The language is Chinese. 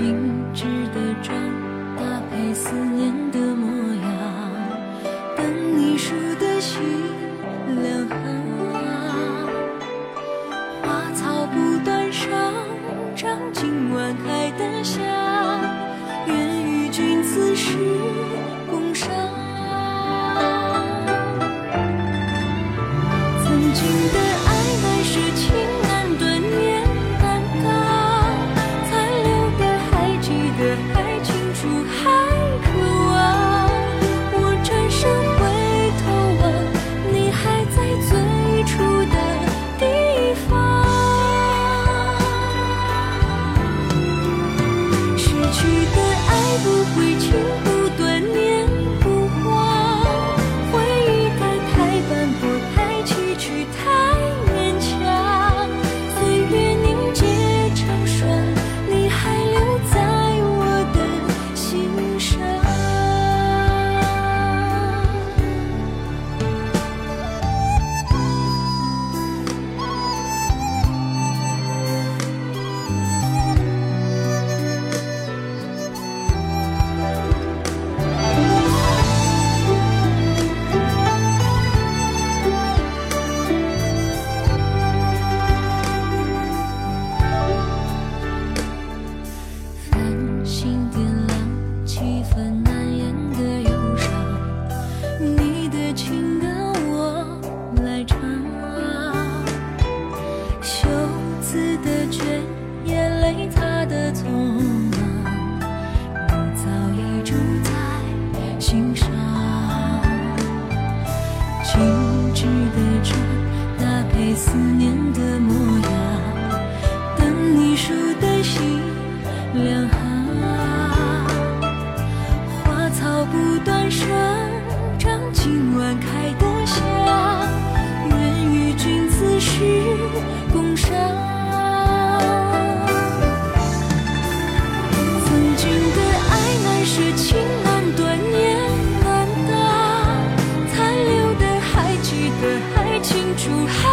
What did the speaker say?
精致的妆搭配思念的求子的卷眼泪擦的匆忙你早已住在心上。静止的钟搭配思念的这情难断，念难断，残留的还记得，还清楚。